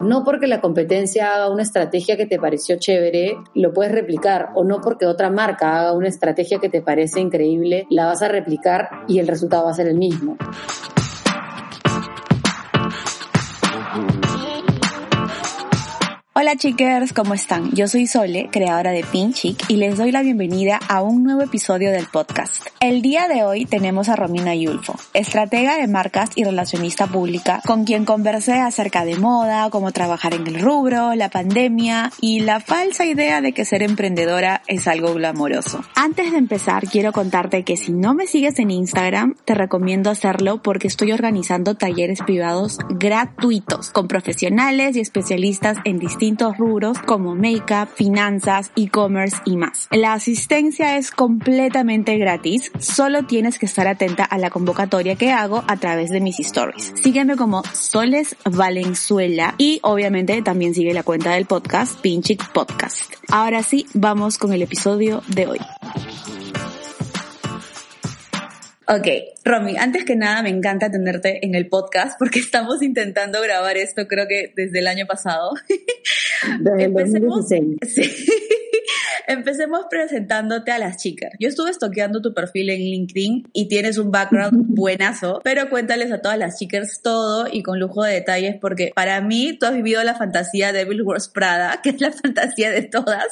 No porque la competencia haga una estrategia que te pareció chévere, lo puedes replicar, o no porque otra marca haga una estrategia que te parece increíble, la vas a replicar y el resultado va a ser el mismo. Hola chicos, ¿cómo están? Yo soy Sole, creadora de Pinchic, y les doy la bienvenida a un nuevo episodio del podcast. El día de hoy tenemos a Romina Yulfo, estratega de marcas y relacionista pública, con quien conversé acerca de moda, cómo trabajar en el rubro, la pandemia y la falsa idea de que ser emprendedora es algo glamoroso. Antes de empezar, quiero contarte que si no me sigues en Instagram, te recomiendo hacerlo porque estoy organizando talleres privados gratuitos con profesionales y especialistas en distintos rubros como make-up, finanzas, e-commerce y más. La asistencia es completamente gratis, solo tienes que estar atenta a la convocatoria que hago a través de mis stories. Sígueme como Soles Valenzuela y obviamente también sigue la cuenta del podcast Pinchic Podcast. Ahora sí, vamos con el episodio de hoy. Ok, Romy, antes que nada me encanta tenerte en el podcast porque estamos intentando grabar esto creo que desde el año pasado. Desde el 2016. Sí. Empecemos presentándote a las chicas. Yo estuve estoqueando tu perfil en LinkedIn y tienes un background buenazo, pero cuéntales a todas las chicas todo y con lujo de detalles porque para mí tú has vivido la fantasía de Devil Wars Prada, que es la fantasía de todas,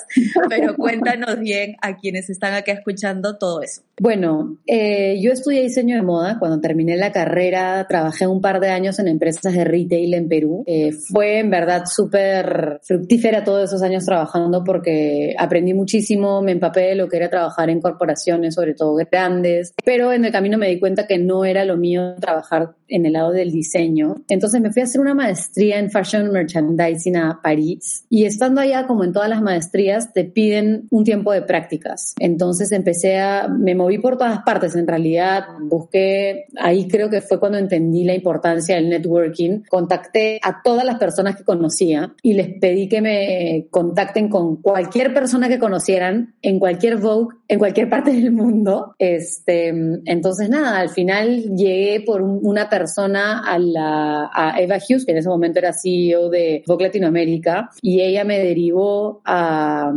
pero cuéntanos bien a quienes están acá escuchando todo eso. Bueno, eh, yo estudié diseño de moda. Cuando terminé la carrera, trabajé un par de años en empresas de retail en Perú. Eh, fue en verdad súper fructífera todos esos años trabajando porque aprendí muchísimo, me empapé de lo que era trabajar en corporaciones, sobre todo grandes, pero en el camino me di cuenta que no era lo mío trabajar en el lado del diseño. Entonces me fui a hacer una maestría en Fashion Merchandising a París y estando allá, como en todas las maestrías, te piden un tiempo de prácticas. Entonces empecé a, me moví por todas partes en realidad, busqué, ahí creo que fue cuando entendí la importancia del networking, contacté a todas las personas que conocía y les pedí que me contacten con cualquier persona que conocieran en cualquier Vogue, en cualquier parte del mundo. Este, entonces nada, al final llegué por una persona a, Eva Hughes, que en ese momento era CEO de Vogue Latinoamérica, y ella me derivó a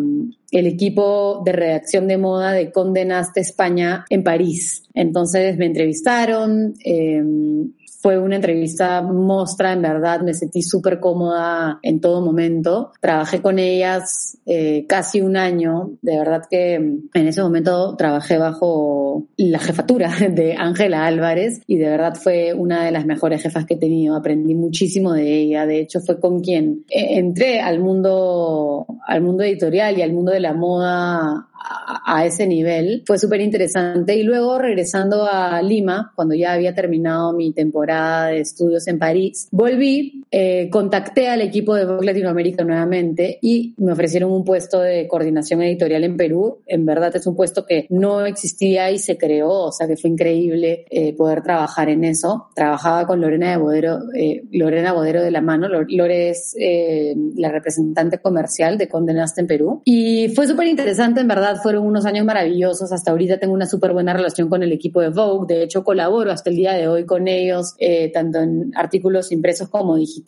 el equipo de redacción de moda de Condenaste España en París. Entonces me entrevistaron, eh, fue una entrevista mostra, en verdad, me sentí súper cómoda en todo momento. Trabajé con ellas eh, casi un año, de verdad que en ese momento trabajé bajo la jefatura de Ángela Álvarez y de verdad fue una de las mejores jefas que he tenido. Aprendí muchísimo de ella, de hecho fue con quien eh, entré al mundo, al mundo editorial y al mundo de la moda a, ese nivel. Fue súper interesante. Y luego regresando a Lima, cuando ya había terminado mi temporada de estudios en París, volví, eh, contacté al equipo de Vogue Latinoamérica nuevamente y me ofrecieron un puesto de coordinación editorial en Perú. En verdad es un puesto que no existía y se creó, o sea que fue increíble eh, poder trabajar en eso. Trabajaba con Lorena de Bodero, eh, Lorena Bodero de la mano. Lore es la representante comercial de Condenaste en Perú. Y fue súper interesante, en verdad fueron unos años maravillosos. Hasta ahorita tengo una súper buena relación con el equipo de Vogue. De hecho, colaboro hasta el día de hoy con ellos, eh, tanto en artículos impresos como digitales.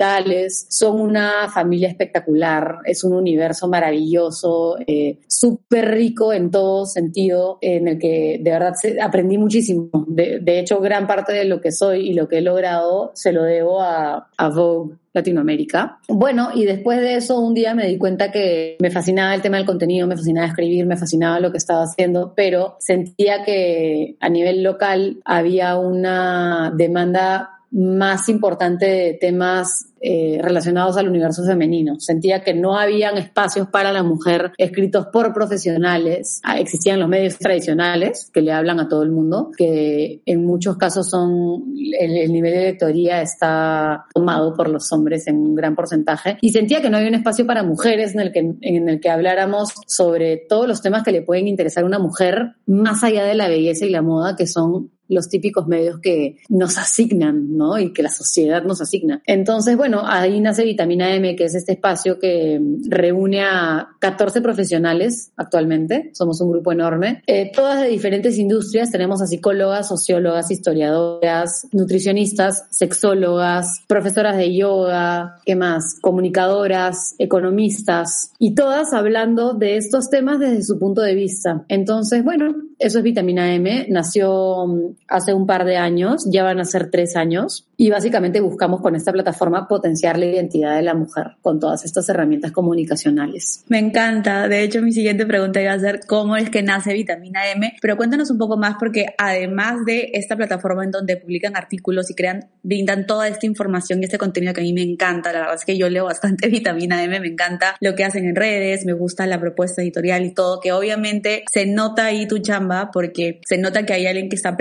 Son una familia espectacular. Es un universo maravilloso, eh, súper rico en todo sentido, en el que de verdad aprendí muchísimo. De, hecho, gran parte de lo que soy y lo que he logrado se lo debo a, a Vogue. Latinoamérica. Bueno, y después de eso un día me di cuenta que me fascinaba el tema del contenido, me fascinaba escribir, me fascinaba lo que estaba haciendo, pero sentía que a nivel local había una demanda más importante temas eh, relacionados al universo femenino. Sentía que no habían espacios para la mujer escritos por profesionales. Ah, existían los medios tradicionales que le hablan a todo el mundo, que en muchos casos son, el, nivel de lectoría está tomado por los hombres en un gran porcentaje. Y sentía que no había un espacio para mujeres en el que, en el que habláramos sobre todos los temas que le pueden interesar a una mujer más allá de la belleza y la moda, que son los típicos medios que nos asignan, ¿no? Y que la sociedad nos asigna. Entonces, bueno, ahí nace Vitamina M, que es este espacio que reúne a 14 profesionales actualmente. Somos un grupo enorme. Eh, todas de diferentes industrias. Tenemos a psicólogas, sociólogas, historiadoras, nutricionistas, sexólogas, profesoras de yoga, ¿qué más? Comunicadoras, economistas. Y todas hablando de estos temas desde su punto de vista. Entonces, bueno, eso es vitamina M. Nació mm, hace un par de años, ya van a ser tres años. Y básicamente buscamos con esta plataforma potenciar la identidad de la mujer con todas estas herramientas comunicacionales. Me encanta. De hecho, mi siguiente pregunta iba a ser cómo es que nace vitamina M. Pero cuéntanos un poco más porque además de esta plataforma en donde publican artículos y crean, brindan toda esta información y este contenido que a mí me encanta, la verdad es que yo leo bastante vitamina M, me encanta lo que hacen en redes, me gusta la propuesta editorial y todo, que obviamente se nota ahí tu chamba porque se nota que hay alguien que está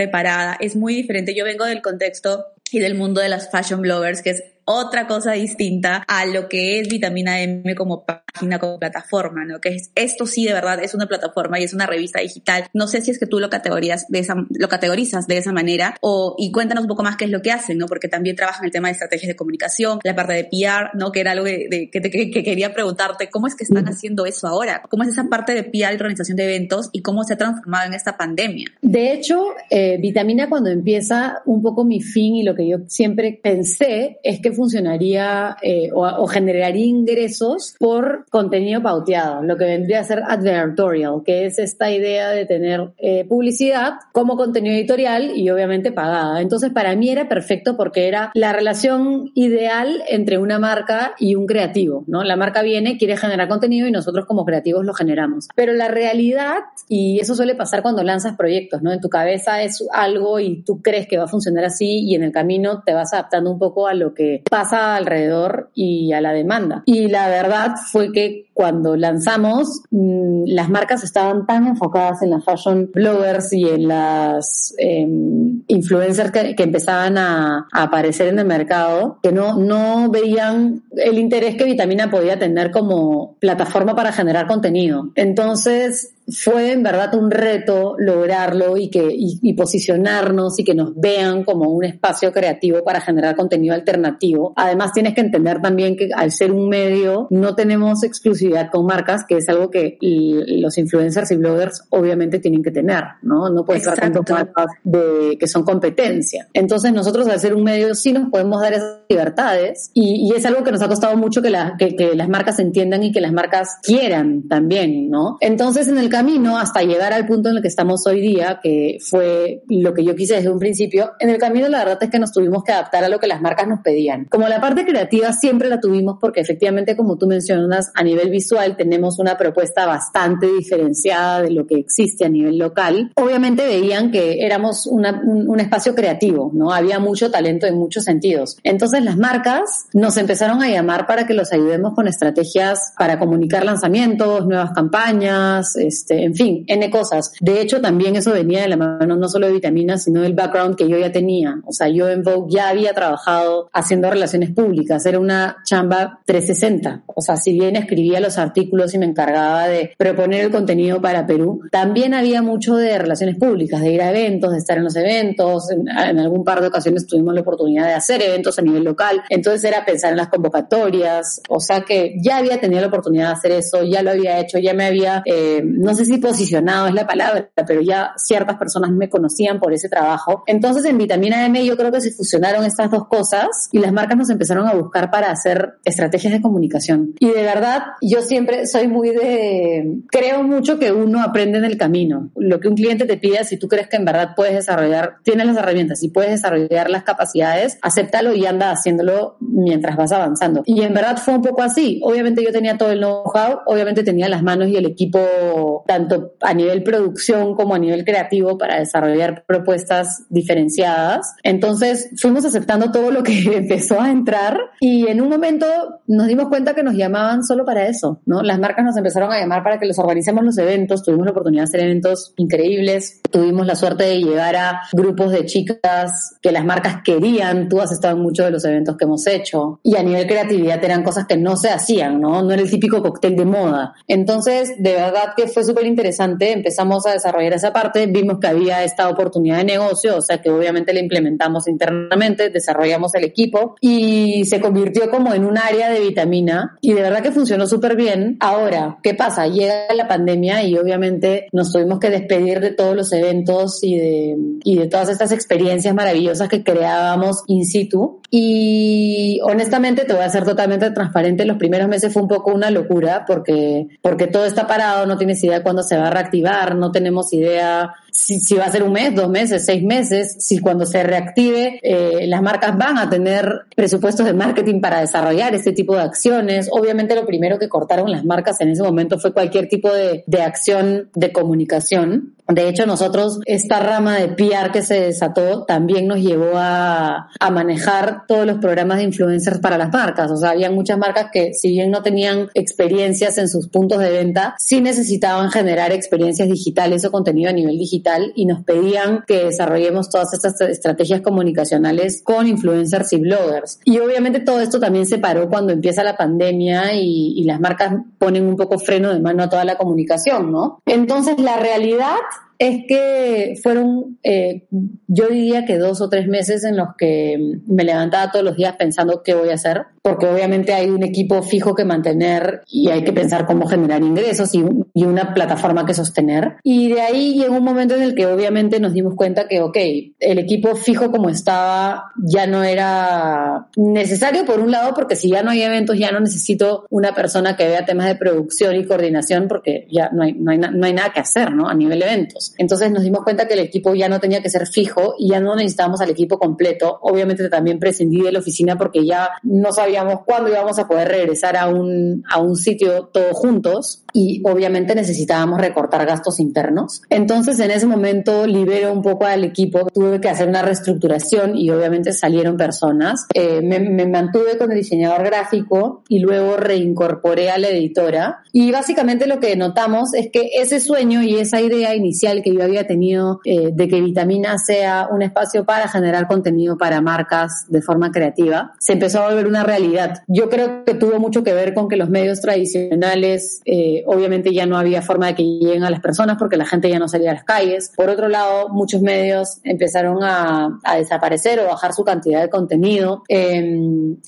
Es muy diferente. Yo vengo del contexto y del mundo de las fashion bloggers, que es otra cosa distinta a lo que es Vitamina M como página, como plataforma, ¿no? Que es, esto sí de verdad es una plataforma y es una revista digital. No sé si es que tú lo categorías de esa, lo categorizas de esa manera o, y cuéntanos un poco más qué es lo que hacen, ¿no? Porque también trabajan el tema de estrategias de comunicación, la parte de PR, ¿no? Que era algo de, que, que, quería preguntarte, ¿cómo es que están haciendo eso ahora? ¿Cómo es esa parte de PR y organización de eventos y cómo se ha transformado en esta pandemia? De hecho, eh, Vitamina cuando empieza un poco mi fin y lo que yo siempre pensé es que funcionaría eh, o, generaría ingresos por contenido pauteado, lo que vendría a ser advertorial, que es esta idea de tener eh, publicidad como contenido editorial y obviamente pagada. Entonces para mí era perfecto porque era la relación ideal entre una marca y un creativo, ¿no? La marca viene, quiere generar contenido y nosotros como creativos lo generamos. Pero la realidad, y eso suele pasar cuando lanzas proyectos, ¿no? En tu cabeza es algo y tú crees que va a funcionar así y en el camino te vas adaptando un poco a lo que pasa alrededor y a la demanda. Y la verdad fue que cuando lanzamos, mm, las marcas estaban tan enfocadas en las fashion bloggers y en las em, influencers que, empezaban a, a, aparecer en el mercado, que no, no veían el interés que Vitamina podía tener como plataforma para generar contenido. Entonces, fue en verdad un reto lograrlo y que y, posicionarnos y que nos vean como un espacio creativo para generar contenido alternativo. Además tienes que entender también que al ser un medio no tenemos exclusividad con marcas, que es algo que los influencers y bloggers obviamente tienen que tener, ¿no? No puedes estar con marcas de, que son competencia. Entonces nosotros al ser un medio sí nos podemos dar esas libertades y, es algo que nos ha costado mucho que, que, que las marcas entiendan y que las marcas quieran también, ¿no? Entonces en el camino hasta llegar al punto en el que estamos hoy día, que fue lo que yo quise desde un principio, en el camino la verdad es que nos tuvimos que adaptar a lo que las marcas nos pedían. Como la parte creativa siempre la tuvimos porque efectivamente, como tú mencionas, a nivel visual tenemos una propuesta bastante diferenciada de lo que existe a nivel local. Obviamente veían que éramos un, un espacio creativo, ¿no? Había mucho talento en muchos sentidos. Entonces las marcas nos empezaron a llamar para que los ayudemos con estrategias para comunicar lanzamientos, nuevas campañas, este, en fin, N cosas. De hecho, también eso venía de la mano no solo de vitaminas, sino del background que yo ya tenía. O sea, yo en Vogue ya había trabajado haciendo relaciones públicas, era una chamba 360. O sea, si bien escribía los artículos y me encargaba de proponer el contenido para Perú, también había mucho de relaciones públicas, de ir a eventos, de estar en los eventos. En, algún par de ocasiones tuvimos la oportunidad de hacer eventos a nivel local. Entonces era pensar en las convocatorias. O sea que ya había tenido la oportunidad de hacer eso, ya lo había hecho, ya me había, eh, no sé sé si posicionado es la palabra, pero ya ciertas personas me conocían por ese trabajo. Entonces en Vitamina M yo creo que se fusionaron estas dos cosas y las marcas nos empezaron a buscar para hacer estrategias de comunicación. Y de verdad, yo siempre soy muy de, creo mucho que uno aprende en el camino. Lo que un cliente te pida, si tú crees que en verdad puedes desarrollar, tienes las herramientas y puedes desarrollar las capacidades, acéptalo y anda haciéndolo mientras vas avanzando. Y en verdad fue un poco así. Obviamente yo tenía todo el know-how, obviamente tenía las manos y el equipo tanto a nivel producción como a nivel creativo para desarrollar propuestas diferenciadas. Entonces fuimos aceptando todo lo que empezó a entrar y en un momento nos dimos cuenta que nos llamaban solo para eso, ¿no? Las marcas nos empezaron a llamar para que les organicemos los eventos, tuvimos la oportunidad de hacer eventos increíbles, tuvimos la suerte de llegar a grupos de chicas que las marcas querían, tú has estado en muchos de los eventos que hemos hecho y a nivel creatividad eran cosas que no se hacían, ¿no? No era el típico cóctel de moda. Entonces, de verdad que fue súper interesante, empezamos a desarrollar esa parte, vimos que había esta oportunidad de negocio, o sea que obviamente la implementamos internamente, desarrollamos el equipo y se convirtió como en un área de vitamina y de verdad que funcionó súper bien. Ahora, ¿qué pasa? Llega la pandemia y obviamente nos tuvimos que despedir de todos los eventos y de, y de todas estas experiencias maravillosas que creábamos in situ. Y honestamente, te voy a ser totalmente transparente, los primeros meses fue un poco una locura porque, porque todo está parado, no tienes idea cuándo se va a reactivar, no tenemos idea si, va a ser un mes, dos meses, seis meses, si cuando se reactive eh, las marcas van a tener presupuestos de marketing para desarrollar este tipo de acciones. Obviamente lo primero que cortaron las marcas en ese momento fue cualquier tipo de, de acción de comunicación. De hecho, nosotros, esta rama de PR que se desató también nos llevó a, a, manejar todos los programas de influencers para las marcas. O sea, había muchas marcas que, si bien no tenían experiencias en sus puntos de venta, sí necesitaban generar experiencias digitales o contenido a nivel digital y nos pedían que desarrollemos todas estas estrategias comunicacionales con influencers y bloggers. Y obviamente todo esto también se paró cuando empieza la pandemia y, y las marcas ponen un poco freno de mano a toda la comunicación, ¿no? Entonces, la realidad es que fueron, eh, yo diría que dos o tres meses en los que me levantaba todos los días pensando qué voy a hacer, porque obviamente hay un equipo fijo que mantener y hay que pensar cómo generar ingresos y, y una plataforma que sostener. Y de ahí llegó un momento en el que obviamente nos dimos cuenta que, ok, el equipo fijo como estaba ya no era necesario por un lado, porque si ya no hay eventos, ya no necesito una persona que vea temas de producción y coordinación, porque ya no hay, no hay, no hay nada que hacer, ¿no? A nivel eventos. Entonces nos dimos cuenta que el equipo ya no tenía que ser fijo y ya no necesitábamos al equipo completo. Obviamente también prescindí de la oficina porque ya no sabíamos cuándo íbamos a poder regresar a un, a un sitio todos juntos y obviamente necesitábamos recortar gastos internos. Entonces en ese momento libero un poco al equipo, tuve que hacer una reestructuración y obviamente salieron personas. Eh, me, me, mantuve con el diseñador gráfico y luego reincorporé a la editora y básicamente lo que notamos es que ese sueño y esa idea inicial que yo había tenido eh, de que Vitamina sea un espacio para generar contenido para marcas de forma creativa, se empezó a volver una realidad. Yo creo que tuvo mucho que ver con que los medios tradicionales eh, obviamente ya no había forma de que lleguen a las personas porque la gente ya no salía a las calles. Por otro lado, muchos medios empezaron a, desaparecer o bajar su cantidad de contenido. Eh,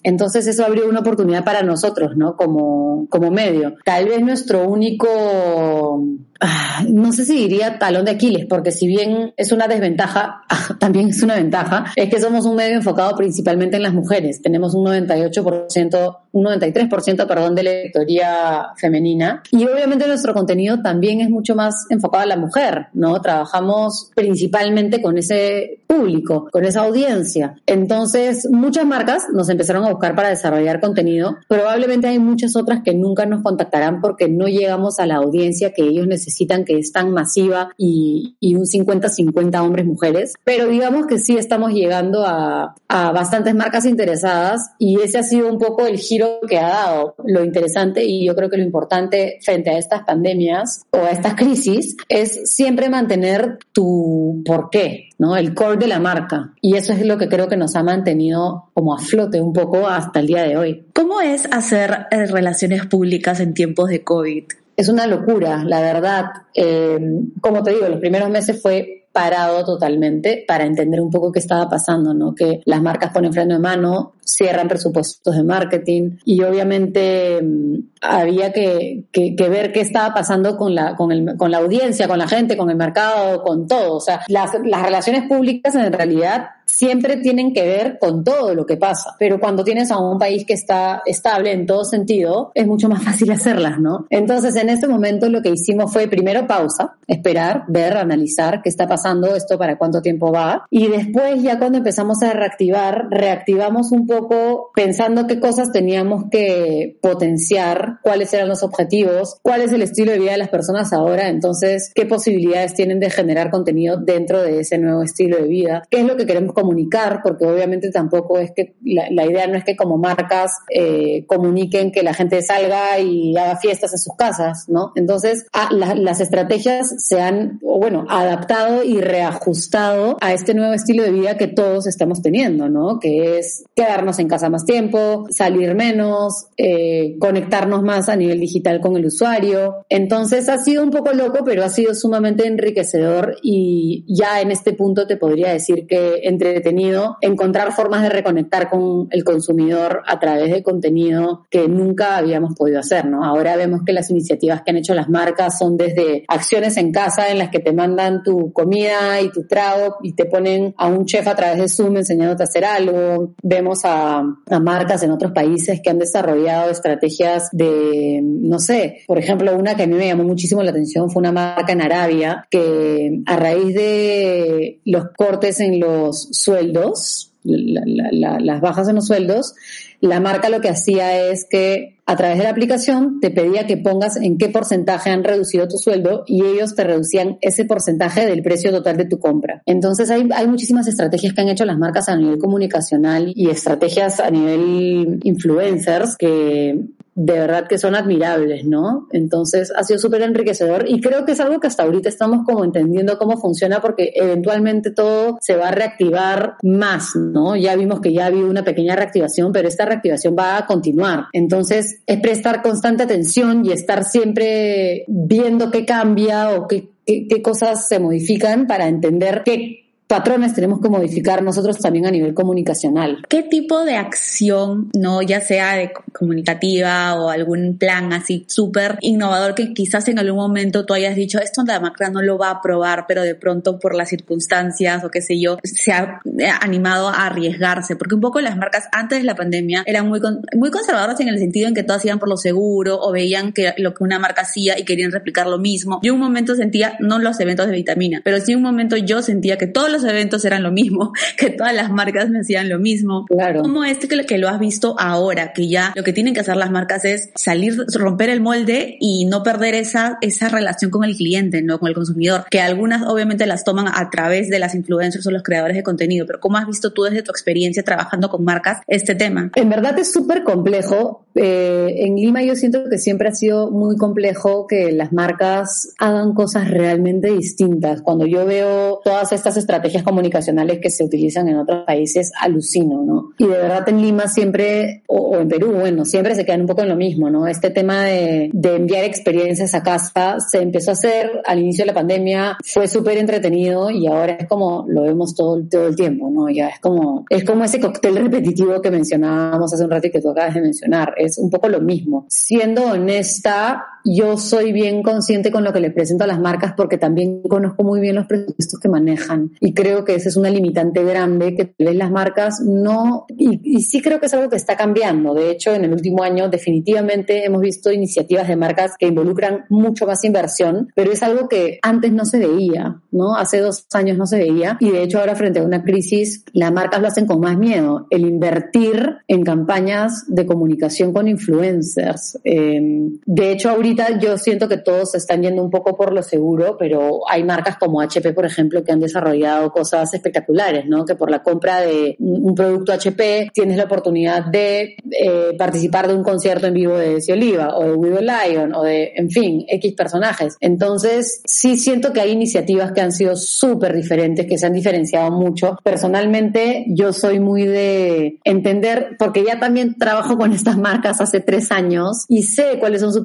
entonces eso abrió una oportunidad para nosotros, ¿no? Como, como medio. Tal vez nuestro único no sé si diría talón de Aquiles, porque si bien es una desventaja, también es una ventaja, es que somos un medio enfocado principalmente en las mujeres. Tenemos un 98%, un 93%, perdón, de lectoría femenina. Y obviamente nuestro contenido también es mucho más enfocado a la mujer, ¿no? Trabajamos principalmente con ese público, con esa audiencia. Entonces, muchas marcas nos empezaron a buscar para desarrollar contenido. Probablemente hay muchas otras que nunca nos contactarán porque no llegamos a la audiencia que ellos necesitan que es tan masiva y, y un 50-50 hombres-mujeres, pero digamos que sí estamos llegando a, a bastantes marcas interesadas y ese ha sido un poco el giro que ha dado. Lo interesante y yo creo que lo importante frente a estas pandemias o a estas crisis es siempre mantener tu por qué, ¿no? El core de la marca. Y eso es lo que creo que nos ha mantenido como a flote un poco hasta el día de hoy. ¿Cómo es hacer eh, relaciones públicas en tiempos de COVID? es una locura, la verdad. Eh, como te digo, los primeros meses fue parado totalmente para entender un poco qué estaba pasando, ¿no? Que las marcas ponen freno de mano, cierran presupuestos de marketing y obviamente mm, había que, que, que, ver qué estaba pasando con la, con, el, con la audiencia, con la gente, con el mercado, con todo. O sea, las, las relaciones públicas en realidad siempre tienen que ver con todo lo que pasa, pero cuando tienes a un país que está estable en todo sentido, es mucho más fácil hacerlas, ¿no? Entonces, en este momento lo que hicimos fue primero pausa, esperar, ver, analizar qué está pasando, esto para cuánto tiempo va, y después ya cuando empezamos a reactivar, reactivamos un poco pensando qué cosas teníamos que potenciar, cuáles eran los objetivos, cuál es el estilo de vida de las personas ahora, entonces, qué posibilidades tienen de generar contenido dentro de ese nuevo estilo de vida, qué es lo que queremos comunicar, porque obviamente tampoco es que la, idea no es que como marcas eh, comuniquen que la gente salga y haga fiestas en sus casas, ¿no? Entonces, las estrategias se han, bueno, adaptado y reajustado a este nuevo estilo de vida que todos estamos teniendo, ¿no? Que es quedarnos en casa más tiempo, salir menos, eh, conectarnos más a nivel digital con el usuario. Entonces, ha sido un poco loco, pero ha sido sumamente enriquecedor y ya en este punto te podría decir que entretenido encontrar formas de reconectar con el consumidor a través de contenido que nunca habíamos podido hacer, ¿no? Ahora vemos que las iniciativas que han hecho las marcas son desde acciones en casa en las que te mandan tu comida y tu trago y te ponen a un chef a través de Zoom enseñándote a hacer algo. Vemos a, a marcas en otros países que han desarrollado estrategias de, no sé, por ejemplo, una que a mí me llamó muchísimo la atención fue una marca en Arabia que a raíz de los cortes en los sueldos, las bajas en los sueldos, la marca lo que hacía es que a través de la aplicación te pedía que pongas en qué porcentaje han reducido tu sueldo y ellos te reducían ese porcentaje del precio total de tu compra. Entonces hay, hay muchísimas estrategias que han hecho las marcas a nivel comunicacional y estrategias a nivel influencers que de verdad que son admirables, ¿no? Entonces ha sido súper enriquecedor y creo que es algo que hasta ahorita estamos como entendiendo cómo funciona porque eventualmente todo se va a reactivar más, ¿no? Ya vimos que ya ha habido una pequeña reactivación, pero esta reactivación va a continuar. Entonces es prestar constante atención y estar siempre viendo qué cambia o qué, qué, qué cosas se modifican para entender qué patrones tenemos que modificar nosotros también a nivel comunicacional. ¿Qué tipo de acción, no ya sea de comunicativa o algún plan así súper innovador que quizás en algún momento tú hayas dicho esto la marca no lo va a probar, pero de pronto por las circunstancias o qué sé yo se ha animado a arriesgarse? Porque un poco las marcas antes de la pandemia eran muy muy conservadoras en el sentido en que todas iban por lo seguro o veían que lo que una marca hacía y querían replicar lo mismo. Yo un momento sentía no los eventos de vitamina, pero sí un momento yo sentía que todos los eventos eran lo mismo, que todas las marcas me hacían lo mismo. Claro. ¿Cómo es que, que lo has visto ahora? Que ya lo que tienen que hacer las marcas es salir, romper el molde y no perder esa, esa relación con el cliente, ¿no? Con el consumidor. Que algunas obviamente las toman a través de las influencers o los creadores de contenido, pero ¿cómo has visto tú desde tu experiencia trabajando con marcas este tema? En verdad es súper complejo. Eh, en Lima yo siento que siempre ha sido muy complejo que las marcas hagan cosas realmente distintas. Cuando yo veo todas estas estrategias comunicacionales que se utilizan en otros países, alucino, ¿no? Y de verdad en Lima siempre, o, en Perú, bueno, siempre se quedan un poco en lo mismo, ¿no? Este tema de, de enviar experiencias a casa se empezó a hacer al inicio de la pandemia, fue súper entretenido y ahora es como lo vemos todo, todo el tiempo, ¿no? Ya es como, es como ese cóctel repetitivo que mencionábamos hace un rato y que tú acabas de mencionar, es un poco lo mismo. Siendo honesta, yo soy bien consciente con lo que le presento a las marcas porque también conozco muy bien los presupuestos que manejan y creo que esa es una limitante grande que tal vez las marcas no, y, sí creo que es algo que está cambiando. De hecho, en el último año definitivamente hemos visto iniciativas de marcas que involucran mucho más inversión, pero es algo que antes no se veía, ¿no? Hace dos años no se veía y de hecho ahora frente a una crisis las marcas lo hacen con más miedo, el invertir en campañas de comunicación con influencers. Eh, de hecho, ahorita yo siento que todos están yendo un poco por lo seguro, pero hay marcas como HP, por ejemplo, que han desarrollado cosas espectaculares, ¿no? Que por la compra de un producto HP tienes la oportunidad de eh, participar de un concierto en vivo de Cio Oliva o de Widow Lion o de, en fin, X personajes. Entonces, sí siento que hay iniciativas que han sido súper diferentes, que se han diferenciado mucho. Personalmente, yo soy muy de entender, porque ya también trabajo con estas marcas hace tres años y sé cuáles son sus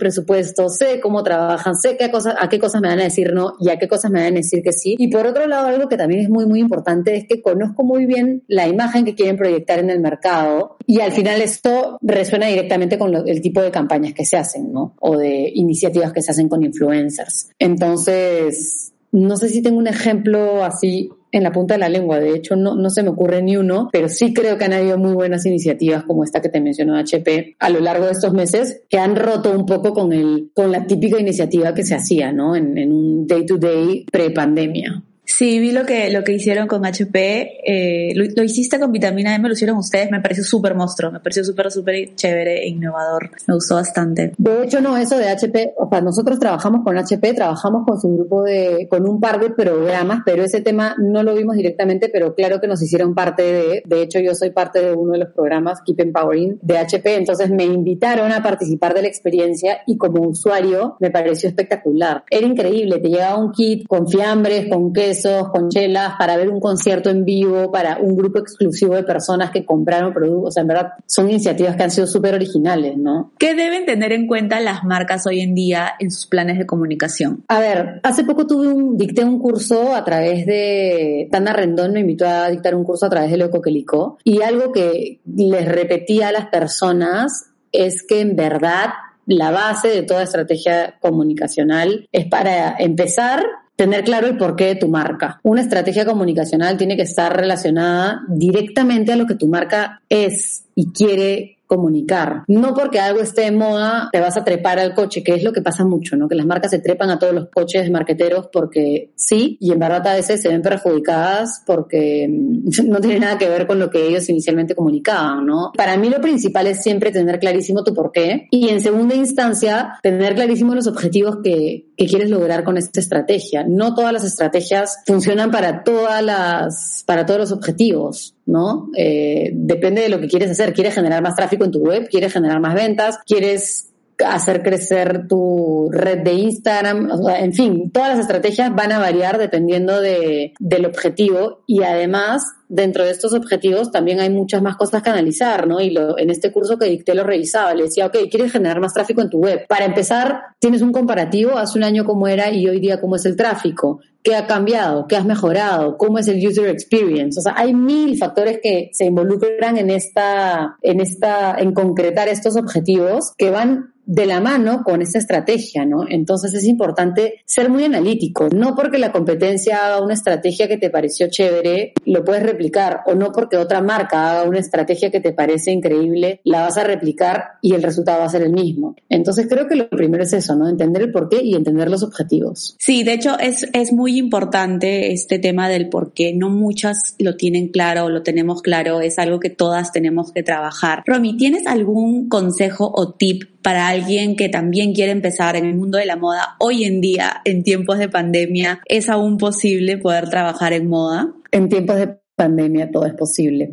presupuestos sé cómo trabajan, sé qué cosas, a qué cosas me van a decir no y a qué cosas me van a decir que sí. Y por otro lado, algo que también es muy, muy importante es que conozco muy bien la imagen que quieren proyectar en el mercado y al final esto resuena directamente con el tipo de campañas que se hacen, ¿no? O de iniciativas que se hacen con influencers. Entonces, no sé si tengo un ejemplo así en la punta de la lengua. De hecho, no, no se me ocurre ni uno, pero sí creo que han habido muy buenas iniciativas como esta que te mencionó HP a lo largo de estos meses que han roto un poco con, el, con la típica iniciativa que se hacía, ¿no? En, en un day to day pre-pandemia. Sí, vi lo que, lo que hicieron con HP. Eh, lo, hiciste con vitamina M, lo hicieron ustedes. Me pareció súper monstruo. Me pareció súper, súper chévere e innovador. Me gustó bastante. De hecho, no, eso de HP, o sea, nosotros trabajamos con HP, trabajamos con su grupo de, con un par de programas, pero ese tema no lo vimos directamente, pero claro que nos hicieron parte de, de hecho, yo soy parte de uno de los programas Keep Empowering de HP, entonces me invitaron a participar de la experiencia y como usuario me pareció espectacular. Era increíble, te llegaba un kit con fiambres, con quesos, con chelas para ver un concierto en vivo para un grupo exclusivo de personas que compraron productos. O sea, en verdad son iniciativas que han sido súper originales, ¿no? ¿Qué deben tener en cuenta las marcas hoy en día en sus planes de comunicación? A ver, hace poco tuve un, dicté un curso a través de, Tana Rendón me invitó a dictar un curso a través de Loco Quelicó y algo que les repetía a las personas es que en verdad la base de toda estrategia comunicacional es para empezar tener claro el porqué de tu marca. Una estrategia comunicacional tiene que estar relacionada directamente a lo que tu marca es y quiere comunicar. No porque algo esté de moda te vas a trepar al coche, que es lo que pasa mucho, ¿no? Que las marcas se trepan a todos los coches de marqueteros porque sí, y en verdad a veces se ven perjudicadas porque mm, no tiene nada que ver con lo que ellos inicialmente comunicaban, ¿no? Para mí lo principal es siempre tener clarísimo tu porqué y en segunda instancia tener clarísimo los objetivos que, que quieres lograr con esta estrategia. No todas las estrategias funcionan para todas las, para todos los objetivos. ¿no? Eh, depende de lo que quieres hacer. ¿Quieres generar más tráfico en tu web? ¿Quieres generar más ventas? ¿Quieres hacer crecer tu red de Instagram? en fin, todas las estrategias van a variar dependiendo de, del objetivo y además dentro de estos objetivos también hay muchas más cosas que analizar, ¿no? Y lo, en este curso que dicté lo revisaba, le decía, ok, ¿quieres generar más tráfico en tu web? Para empezar, tienes un comparativo, hace un año cómo era y hoy día cómo es el tráfico. ¿Qué ha cambiado? ¿Qué has mejorado? ¿Cómo es el user experience? O sea, hay mil factores que se involucran en esta, en esta, en concretar estos objetivos que van de la mano con esa estrategia, ¿no? Entonces es importante ser muy analítico. No porque la competencia haga una estrategia que te pareció chévere, lo puedes replicar, o no porque otra marca haga una estrategia que te parece increíble, la vas a replicar y el resultado va a ser el mismo. Entonces creo que lo primero es eso, ¿no? Entender el porqué y entender los objetivos. Sí, de hecho es, es muy importante este tema del por qué. No muchas lo tienen claro lo tenemos claro, es algo que todas tenemos que trabajar. Romy, ¿tienes algún consejo o tip para alguien que también quiere empezar en el mundo de la moda hoy en día, en tiempos de pandemia, ¿es aún posible poder trabajar en moda? En tiempos de pandemia todo es posible.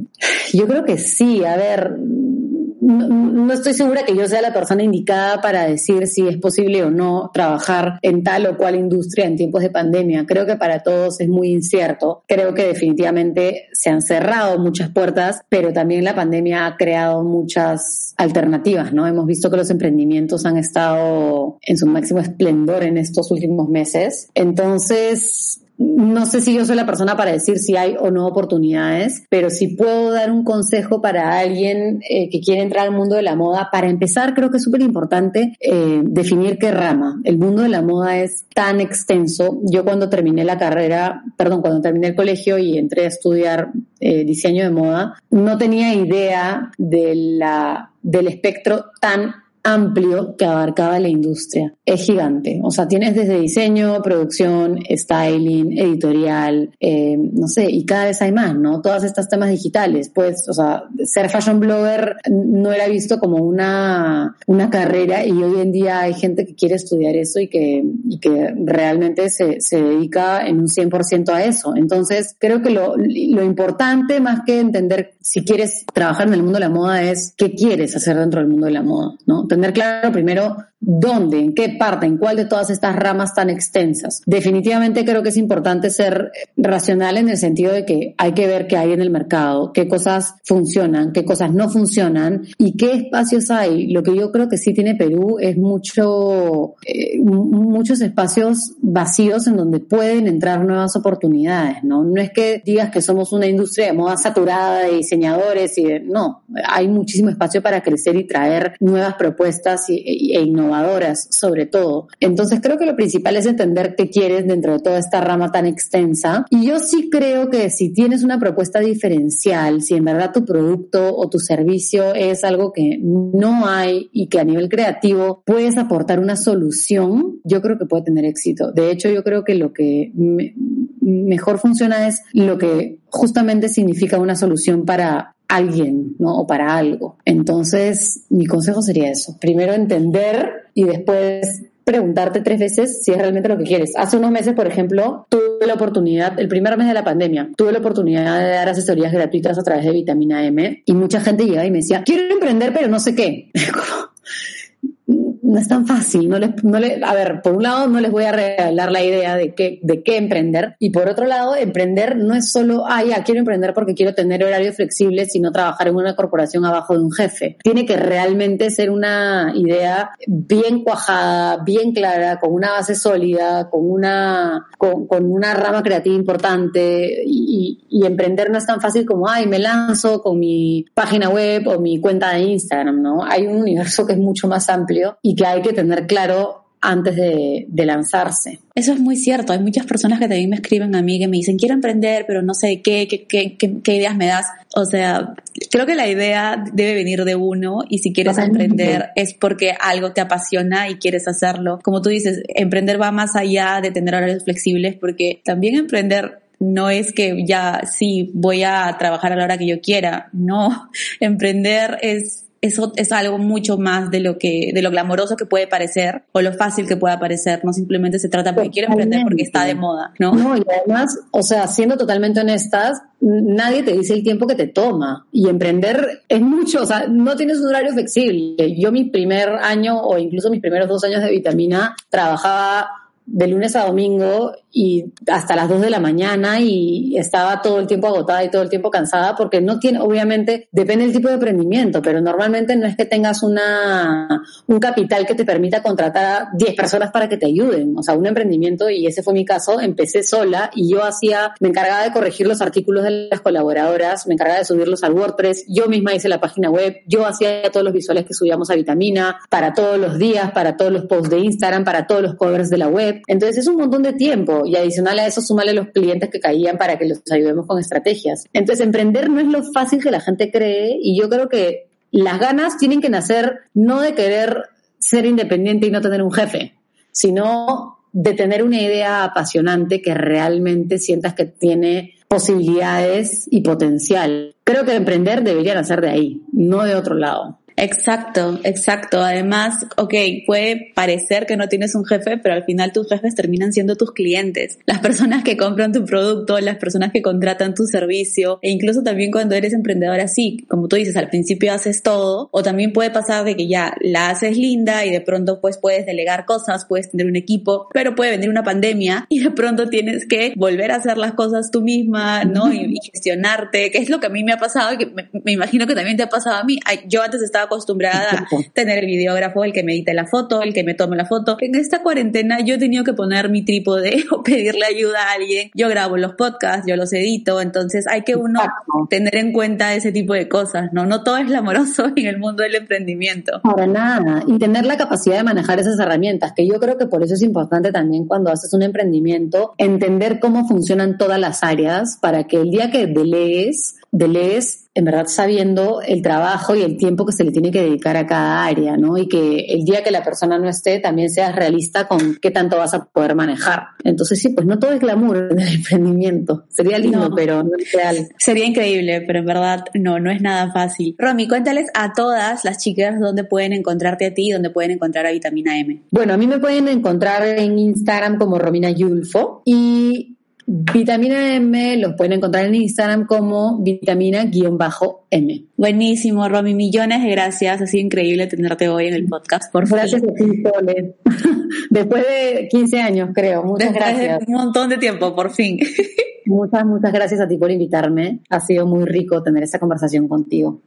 Yo creo que sí, a ver, no, estoy segura que yo sea la persona indicada para decir si es posible o no trabajar en tal o cual industria en tiempos de pandemia. Creo que para todos es muy incierto. Creo que definitivamente se han cerrado muchas puertas, pero también la pandemia ha creado muchas alternativas, ¿no? Hemos visto que los emprendimientos han estado en su máximo esplendor en estos últimos meses. Entonces, no sé si yo soy la persona para decir si hay o no oportunidades, pero si puedo dar un consejo para alguien eh, que quiere entrar al mundo de la moda. Para empezar, creo que es súper importante eh, definir qué rama. El mundo de la moda es tan extenso. Yo cuando terminé la carrera, perdón, cuando terminé el colegio y entré a estudiar eh, diseño de moda, no tenía idea de la, del espectro tan amplio que abarcaba la industria. Es gigante. O sea, tienes desde diseño, producción, styling, editorial, eh, no sé, y cada vez hay más, ¿no? Todas estas temas digitales. Pues, o sea, ser fashion blogger no era visto como una, una carrera y hoy en día hay gente que quiere estudiar eso y que, y que realmente se, se dedica en un 100% a eso. Entonces, creo que lo, lo importante, más que entender si quieres trabajar en el mundo de la moda, es qué quieres hacer dentro del mundo de la moda, ¿no? Tener claro primero dónde, en qué parte, en cuál de todas estas ramas tan extensas. Definitivamente creo que es importante ser racional en el sentido de que hay que ver qué hay en el mercado, qué cosas funcionan, qué cosas no funcionan y qué espacios hay. Lo que yo creo que sí tiene Perú es mucho, eh, muchos espacios vacíos en donde pueden entrar nuevas oportunidades, ¿no? No es que digas que somos una industria de moda saturada de diseñadores y de, no, hay muchísimo espacio para crecer y traer nuevas propuestas e, e sobre todo. Entonces creo que lo principal es entender qué quieres dentro de toda esta rama tan extensa. Y yo sí creo que si tienes una propuesta diferencial, si en verdad tu producto o tu servicio es algo que no hay y que a nivel creativo puedes aportar una solución, yo creo que puede tener éxito. De hecho, yo creo que lo que me, mejor funciona es lo que justamente significa una solución para alguien, ¿no? O para algo. Entonces, mi consejo sería eso. Primero entender y después preguntarte tres veces si es realmente lo que quieres. Hace unos meses, por ejemplo, tuve la oportunidad, el primer mes de la pandemia, tuve la oportunidad de dar asesorías gratuitas a través de vitamina M y mucha gente llegaba y me decía, quiero emprender, pero no sé qué. no es tan fácil. No les, no le, a ver, por un lado no les voy a regalar la idea de qué, de qué emprender y por otro lado emprender no es solo, ah, quiero emprender porque quiero tener horarios flexibles, sino trabajar en una corporación abajo de un jefe. Tiene que realmente ser una idea bien cuajada, bien clara, con una base sólida, con una, con, una rama creativa importante y, y, emprender no es tan fácil como, ay, me lanzo con mi página web o mi cuenta de Instagram, ¿no? Hay un universo que es mucho más amplio y que hay que tener claro antes de, lanzarse. Eso es muy cierto. Hay muchas personas que también me escriben a mí que me dicen, quiero emprender, pero no sé qué, qué, qué, qué, ideas me das. O sea, creo que la idea debe venir de uno y si quieres emprender es porque algo te apasiona y quieres hacerlo. Como tú dices, emprender va más allá de tener horarios flexibles porque también emprender no es que ya sí voy a trabajar a la hora que yo quiera. No, emprender es eso es algo mucho más de lo que, de lo glamoroso que puede parecer o lo fácil que pueda parecer. No simplemente se trata porque quiero emprender porque está de moda, ¿no? No, y además, o sea, siendo totalmente honestas, nadie te dice el tiempo que te toma. Y emprender es mucho, o sea, no tienes un horario flexible. Yo mi primer año o incluso mis primeros dos años de vitamina trabajaba de lunes a domingo y hasta las 2 de la mañana y estaba todo el tiempo agotada y todo el tiempo cansada porque no tiene, obviamente, depende del tipo de emprendimiento, pero normalmente no es que tengas una, un capital que te permita contratar a 10 personas para que te ayuden. O sea, un emprendimiento, y ese fue mi caso, empecé sola y yo hacía, me encargaba de corregir los artículos de las colaboradoras, me encargaba de subirlos al WordPress, yo misma hice la página web, yo hacía todos los visuales que subíamos a Vitamina, para todos los días, para todos los posts de Instagram, para todos los covers de la web. Entonces es un montón de tiempo y adicional a eso súmale los clientes que caían para que los ayudemos con estrategias. Entonces emprender no es lo fácil que la gente cree y yo creo que las ganas tienen que nacer no de querer ser independiente y no tener un jefe, sino de tener una idea apasionante que realmente sientas que tiene posibilidades y potencial. Creo que emprender debería nacer de ahí, no de otro lado. Exacto, exacto. Además, ok, puede parecer que no tienes un jefe, pero al final tus jefes terminan siendo tus clientes, las personas que compran tu producto, las personas que contratan tu servicio, e incluso también cuando eres emprendedor así, como tú dices, al principio haces todo, o también puede pasar de que ya la haces linda y de pronto pues puedes delegar cosas, puedes tener un equipo, pero puede venir una pandemia y de pronto tienes que volver a hacer las cosas tú misma, ¿no? Y, gestionarte, que es lo que a mí me ha pasado y que me, me imagino que también te ha pasado a mí. Yo antes estaba acostumbrada a tener el videógrafo, el que me edite la foto, el que me tome la foto. En esta cuarentena yo he tenido que poner mi trípode o pedirle ayuda a alguien. Yo grabo los podcasts, yo los edito, entonces hay que uno tener en cuenta ese tipo de cosas, ¿no? No todo es glamoroso en el mundo del emprendimiento. Para nada. Y tener la capacidad de manejar esas herramientas, que yo creo que por eso es importante también cuando haces un emprendimiento, entender cómo funcionan todas las áreas para que el día que delegues, delegues en verdad sabiendo el trabajo y el tiempo que se le tiene que dedicar a cada área, ¿no? Y que el día que la persona no esté, también seas realista con qué tanto vas a poder manejar. Entonces sí, pues no todo es glamour en el emprendimiento. Sería lindo, pero no es real. Sería increíble, pero en verdad no, no es nada fácil. Romy, cuéntales a todas las chicas dónde pueden encontrarte a ti y dónde pueden encontrar a Vitamina M. Bueno, a mí me pueden encontrar en Instagram como Romina Yulfo y Vitamina M los pueden encontrar en Instagram como vitamina-m. Buenísimo, Romy. Millones de gracias. Ha sido increíble tenerte hoy en el podcast. Por gracias a ti, Sole. Después de 15 años, creo. Muchas gracias. un montón de tiempo, por fin. Muchas, muchas gracias a ti por invitarme. Ha sido muy rico tener esta conversación contigo.